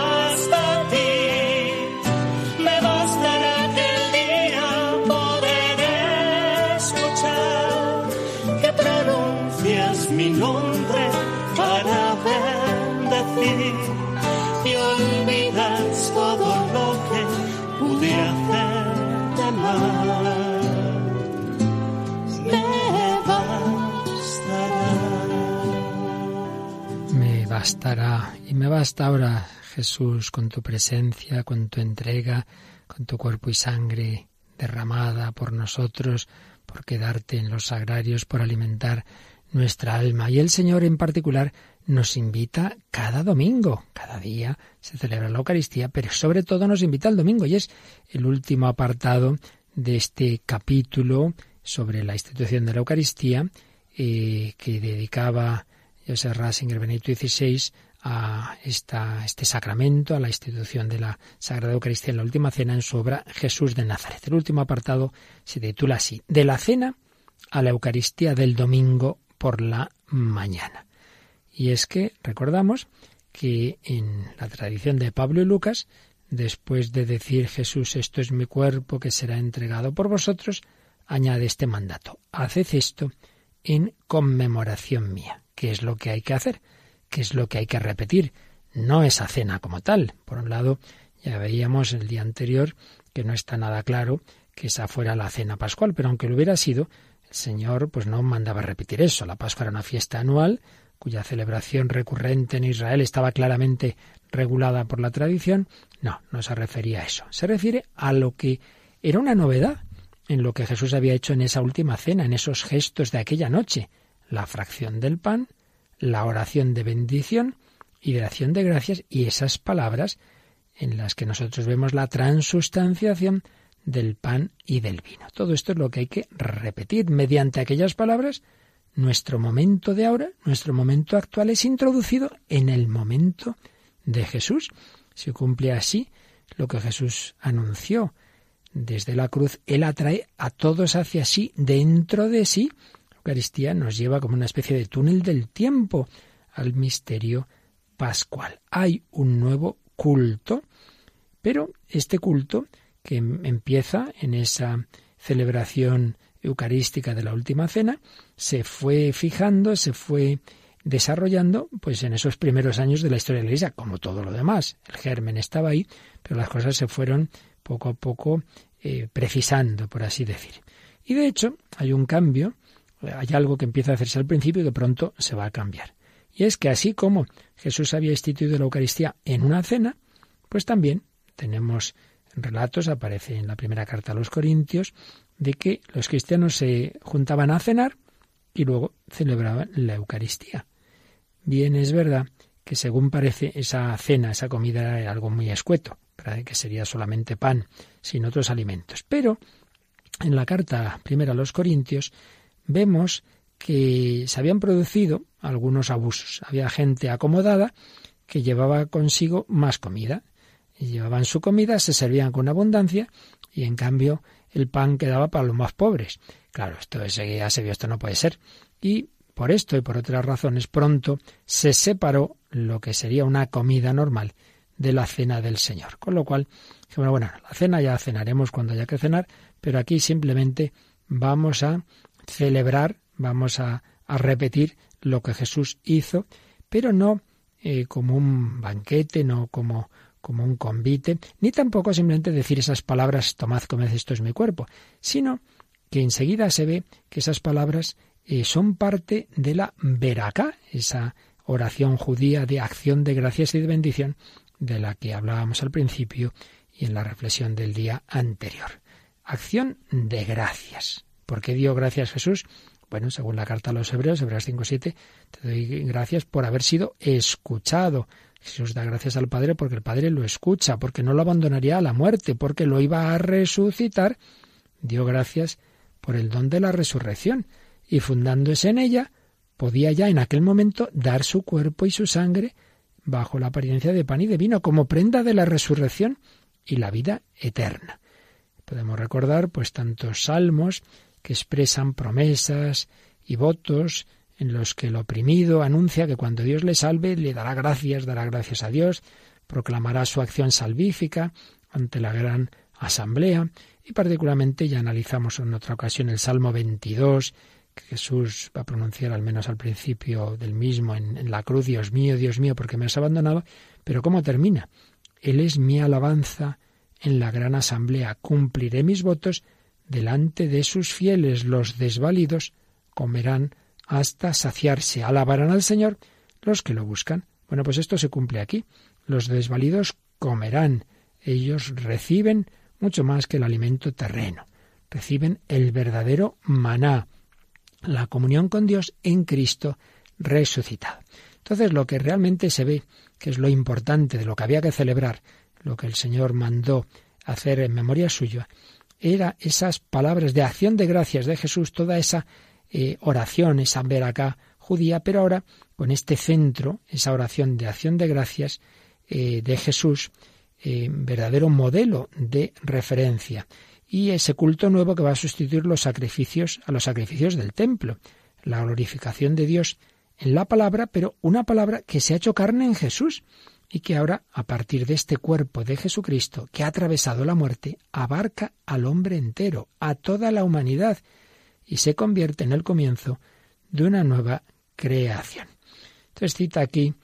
Y me basta ahora, Jesús, con tu presencia, con tu entrega, con tu cuerpo y sangre derramada por nosotros, por quedarte en los sagrarios, por alimentar nuestra alma. Y el Señor en particular nos invita cada domingo, cada día se celebra la Eucaristía, pero sobre todo nos invita el domingo. Y es el último apartado de este capítulo sobre la institución de la Eucaristía eh, que dedicaba Joseph Ratzinger Benito XVI a esta, este sacramento, a la institución de la Sagrada Eucaristía en la última cena en su obra Jesús de Nazaret. El último apartado se titula así, de la cena a la Eucaristía del domingo por la mañana. Y es que recordamos que en la tradición de Pablo y Lucas, después de decir Jesús, esto es mi cuerpo que será entregado por vosotros, añade este mandato, haced esto en conmemoración mía. ¿Qué es lo que hay que hacer? ¿Qué es lo que hay que repetir? No esa cena como tal. Por un lado, ya veíamos el día anterior que no está nada claro que esa fuera la cena pascual, pero aunque lo hubiera sido, el Señor pues no mandaba repetir eso. La Pascua era una fiesta anual cuya celebración recurrente en Israel estaba claramente regulada por la tradición. No, no se refería a eso. Se refiere a lo que era una novedad en lo que Jesús había hecho en esa última cena, en esos gestos de aquella noche la fracción del pan, la oración de bendición y de acción de gracias y esas palabras en las que nosotros vemos la transustanciación del pan y del vino. Todo esto es lo que hay que repetir mediante aquellas palabras. Nuestro momento de ahora, nuestro momento actual es introducido en el momento de Jesús. Se cumple así lo que Jesús anunció desde la cruz. Él atrae a todos hacia sí, dentro de sí, Eucaristía nos lleva como una especie de túnel del tiempo al misterio pascual. Hay un nuevo culto, pero este culto que em, empieza en esa celebración eucarística de la última cena, se fue fijando, se fue desarrollando pues en esos primeros años de la historia de la Iglesia, como todo lo demás. El germen estaba ahí, pero las cosas se fueron poco a poco eh, precisando, por así decir. Y de hecho hay un cambio hay algo que empieza a hacerse al principio y que pronto se va a cambiar. Y es que así como Jesús había instituido la Eucaristía en una cena, pues también tenemos relatos, aparece en la primera carta a los Corintios, de que los cristianos se juntaban a cenar y luego celebraban la Eucaristía. Bien, es verdad que según parece esa cena, esa comida era algo muy escueto, que sería solamente pan, sin otros alimentos. Pero en la carta primera a los Corintios vemos que se habían producido algunos abusos. Había gente acomodada que llevaba consigo más comida. Llevaban su comida, se servían con abundancia y en cambio el pan quedaba para los más pobres. Claro, esto ya se vio, esto no puede ser. Y por esto y por otras razones pronto se separó lo que sería una comida normal de la cena del Señor. Con lo cual, bueno, bueno, la cena ya cenaremos cuando haya que cenar, pero aquí simplemente vamos a celebrar, vamos a, repetir lo que Jesús hizo, pero no eh, como un banquete, no como, como un convite, ni tampoco simplemente decir esas palabras, tomad, comed, esto es mi cuerpo, sino que enseguida se ve que esas palabras eh, son parte de la veracá, esa oración judía de acción de gracias y de bendición de la que hablábamos al principio y en la reflexión del día anterior. Acción de gracias. ¿Por qué dio gracias Jesús? Bueno, según la carta a los Hebreos, Hebreos 5.7, te doy gracias por haber sido escuchado. Jesús da gracias al Padre porque el Padre lo escucha, porque no lo abandonaría a la muerte, porque lo iba a resucitar. Dio gracias por el don de la resurrección y fundándose en ella, podía ya en aquel momento dar su cuerpo y su sangre bajo la apariencia de pan y de vino como prenda de la resurrección y la vida eterna. Podemos recordar pues tantos salmos que expresan promesas y votos en los que el oprimido anuncia que cuando Dios le salve le dará gracias, dará gracias a Dios, proclamará su acción salvífica ante la gran asamblea. Y particularmente ya analizamos en otra ocasión el Salmo 22 que Jesús va a pronunciar al menos al principio del mismo en, en la cruz, Dios mío, Dios mío, porque me has abandonado, pero ¿cómo termina? Él es mi alabanza en la gran asamblea, cumpliré mis votos delante de sus fieles, los desvalidos comerán hasta saciarse, alabarán al Señor los que lo buscan. Bueno, pues esto se cumple aquí. Los desvalidos comerán, ellos reciben mucho más que el alimento terreno, reciben el verdadero maná, la comunión con Dios en Cristo resucitado. Entonces lo que realmente se ve, que es lo importante de lo que había que celebrar, lo que el Señor mandó hacer en memoria suya, era esas palabras de acción de gracias de Jesús, toda esa eh, oración, esa acá judía, pero ahora con este centro, esa oración de acción de gracias eh, de Jesús, eh, verdadero modelo de referencia, y ese culto nuevo que va a sustituir los sacrificios a los sacrificios del templo, la glorificación de Dios en la palabra, pero una palabra que se ha hecho carne en Jesús y que ahora, a partir de este cuerpo de Jesucristo que ha atravesado la muerte, abarca al hombre entero, a toda la humanidad, y se convierte en el comienzo de una nueva creación. Entonces cita aquí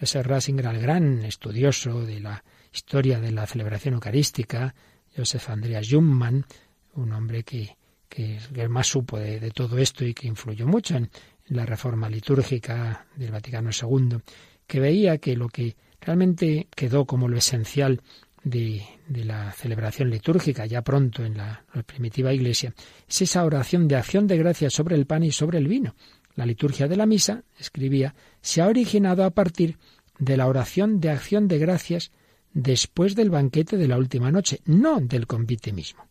Joseph Rasinger, el gran estudioso de la historia de la celebración eucarística, Joseph Andreas Jungmann, un hombre que, que, más supo de, todo esto y que influyó mucho en la reforma litúrgica del Vaticano II, que veía que lo que realmente quedó como lo esencial de, la celebración litúrgica ya pronto en la, primitiva iglesia, es esa oración de acción de gracias sobre el pan y sobre el vino. La liturgia de la misa, escribía, se ha originado a partir de la oración de acción de gracias después del banquete de la última noche, no del convite mismo.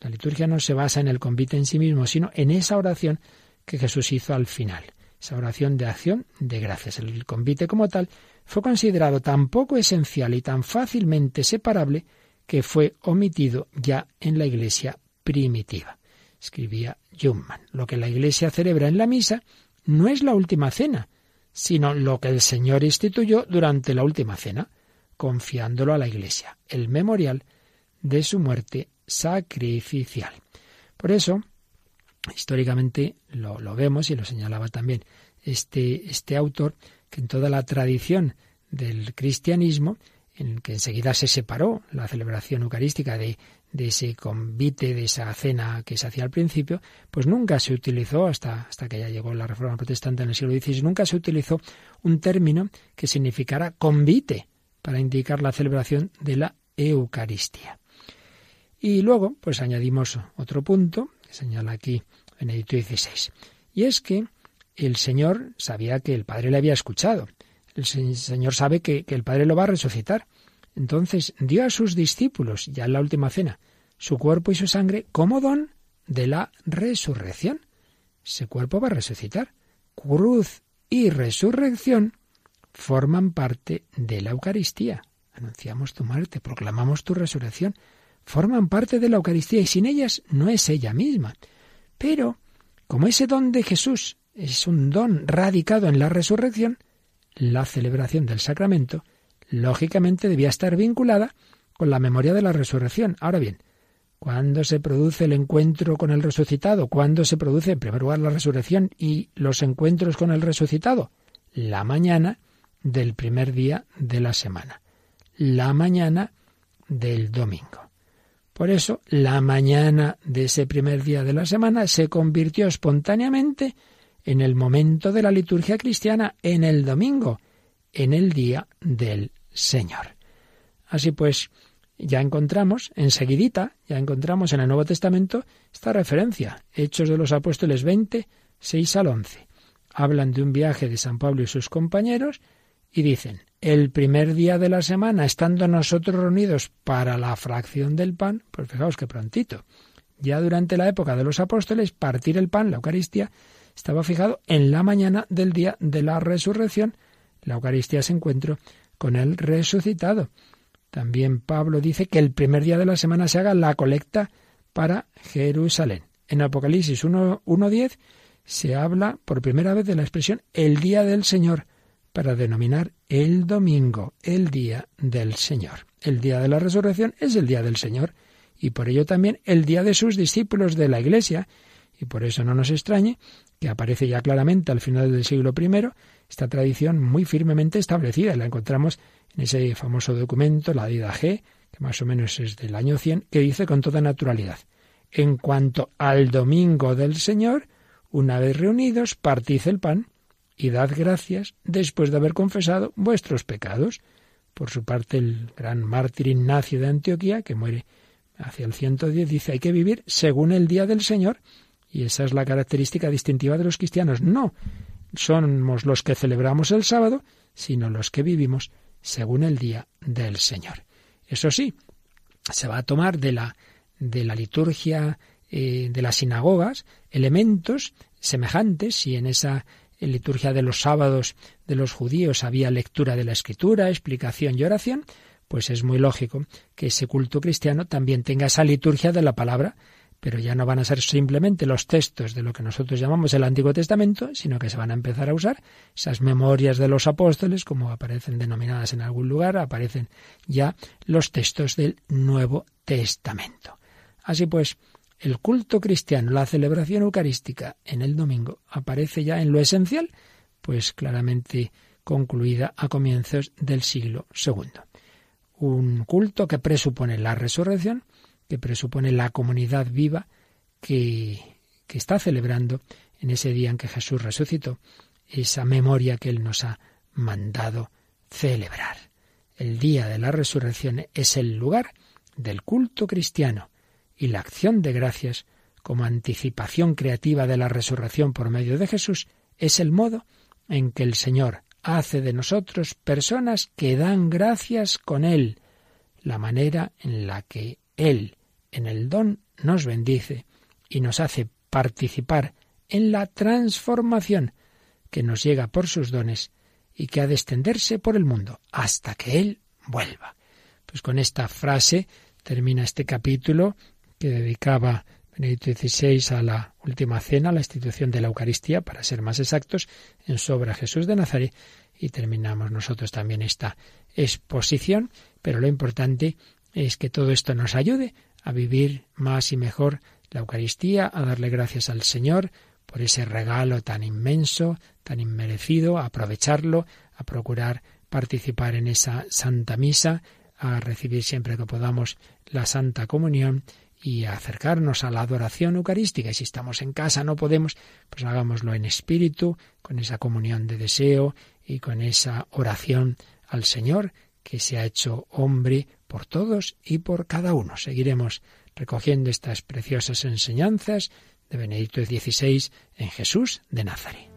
La liturgia no se basa en el convite en sí mismo, sino en esa oración que Jesús hizo al final, esa oración de acción de gracias. El convite como tal fue considerado tan poco esencial y tan fácilmente separable que fue omitido ya en la Iglesia primitiva. Escribía Jungmann. Lo que la Iglesia celebra en la misa no es la última cena, sino lo que el Señor instituyó durante la última cena, confiándolo a la Iglesia, el memorial de su muerte sacrificial. Por eso, históricamente lo, vemos y lo señalaba también este, este autor, que en toda la tradición del cristianismo, en que enseguida se separó la celebración eucarística de, ese convite, de esa cena que se hacía al principio, pues nunca se utilizó, hasta, hasta que ya llegó la Reforma Protestante en el siglo XVI, nunca se utilizó un término que significara convite para indicar la celebración de la Eucaristía. Y luego, pues añadimos otro punto, que señala aquí Benedicto XVI, y es que el Señor sabía que el Padre le había escuchado. El Señor sabe que, el Padre lo va a resucitar. Entonces dio a sus discípulos, ya en la última cena, su cuerpo y su sangre como don de la resurrección. Ese cuerpo va a resucitar. Cruz y resurrección forman parte de la Eucaristía. Anunciamos tu muerte, proclamamos tu resurrección. Forman parte de la Eucaristía y sin ellas no es ella misma. Pero, como ese don de Jesús es un don radicado en la resurrección, la celebración del sacramento lógicamente debía estar vinculada con la memoria de la resurrección. Ahora bien, ¿cuándo se produce el encuentro con el resucitado? ¿Cuándo se produce, en primer lugar, la resurrección y los encuentros con el resucitado? La mañana del primer día de la semana. La mañana del domingo. Por eso, la mañana de ese primer día de la semana se convirtió espontáneamente en el momento de la liturgia cristiana, en el domingo, en el día del Señor. Así pues, ya encontramos, enseguidita, ya encontramos en el Nuevo Testamento esta referencia, Hechos de los Apóstoles 20, 6 al 11. Hablan de un viaje de San Pablo y sus compañeros y dicen, el primer día de la semana, estando nosotros reunidos para la fracción del pan, pues fijaos que prontito, ya durante la época de los apóstoles, partir el pan, la Eucaristía, estaba fijado en la mañana del día de la resurrección. La Eucaristía se encuentra con el resucitado. También Pablo dice que el primer día de la semana se haga la colecta para Jerusalén. En Apocalipsis 1.10 se habla por primera vez de la expresión el día del Señor para denominar el domingo, el día del Señor. El día de la resurrección es el día del Señor y por ello también el día de sus discípulos de la Iglesia. Y por eso no nos extrañe que aparece ya claramente al final del siglo I esta tradición muy firmemente establecida. La encontramos en ese famoso documento, la Dida G, que más o menos es del año 100, que dice con toda naturalidad, en cuanto al domingo del Señor, una vez reunidos, partid el pan y dad gracias después de haber confesado vuestros pecados. Por su parte, el gran mártir Ignacio de Antioquía, que muere hacia el 110, dice hay que vivir según el día del Señor. Y esa es la característica distintiva de los cristianos. No somos los que celebramos el sábado, sino los que vivimos según el día del Señor. Eso sí, se va a tomar de la, de la liturgia eh, de las sinagogas elementos semejantes, si en esa liturgia de los sábados de los judíos había lectura de la escritura, explicación y oración, pues es muy lógico que ese culto cristiano también tenga esa liturgia de la palabra pero ya no van a ser simplemente los textos de lo que nosotros llamamos el Antiguo Testamento, sino que se van a empezar a usar esas memorias de los apóstoles, como aparecen denominadas en algún lugar, aparecen ya los textos del Nuevo Testamento. Así pues, el culto cristiano, la celebración eucarística en el domingo, aparece ya en lo esencial, pues claramente concluida a comienzos del siglo II. Un culto que presupone la resurrección, que presupone la comunidad viva que, que está celebrando en ese día en que Jesús resucitó, esa memoria que Él nos ha mandado celebrar. El día de la resurrección es el lugar del culto cristiano y la acción de gracias como anticipación creativa de la resurrección por medio de Jesús es el modo en que el Señor hace de nosotros personas que dan gracias con Él, la manera en la que Él en el don nos bendice y nos hace participar en la transformación que nos llega por sus dones y que ha de extenderse por el mundo hasta que Él vuelva. Pues con esta frase termina este capítulo que dedicaba Benedicto XVI a la última cena, a la institución de la Eucaristía, para ser más exactos, en Sobra Jesús de Nazaret, y terminamos nosotros también esta exposición, pero lo importante es que todo esto nos ayude a vivir más y mejor la Eucaristía, a darle gracias al Señor por ese regalo tan inmenso, tan inmerecido, a aprovecharlo, a procurar participar en esa Santa Misa, a recibir siempre que podamos la Santa Comunión y a acercarnos a la adoración eucarística. Y si estamos en casa no podemos, pues hagámoslo en espíritu, con esa comunión de deseo y con esa oración al Señor que se ha hecho hombre por todos y por cada uno. Seguiremos recogiendo estas preciosas enseñanzas de Benedicto XVI en Jesús de Nazaret.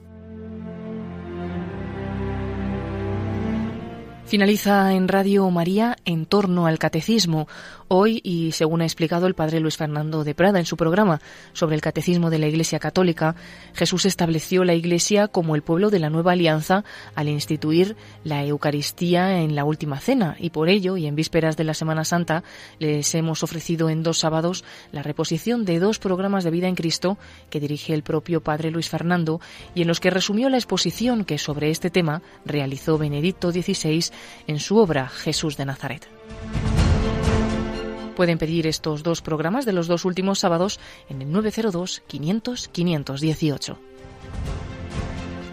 Finaliza en Radio María en torno al catecismo. Hoy, y según ha explicado el padre Luis Fernando de Prada en su programa sobre el catecismo de la Iglesia Católica, Jesús estableció la Iglesia como el pueblo de la nueva alianza al instituir la Eucaristía en la última cena, y por ello, y en vísperas de la Semana Santa, les hemos ofrecido en dos sábados la reposición de dos programas de vida en Cristo que dirige el propio padre Luis Fernando y en los que resumió la exposición que sobre este tema realizó Benedicto XVI en su obra Jesús de Nazaret. Pueden pedir estos dos programas de los dos últimos sábados en el 902 500 518.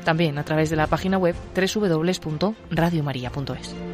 También a través de la página web www.radiomaria.es.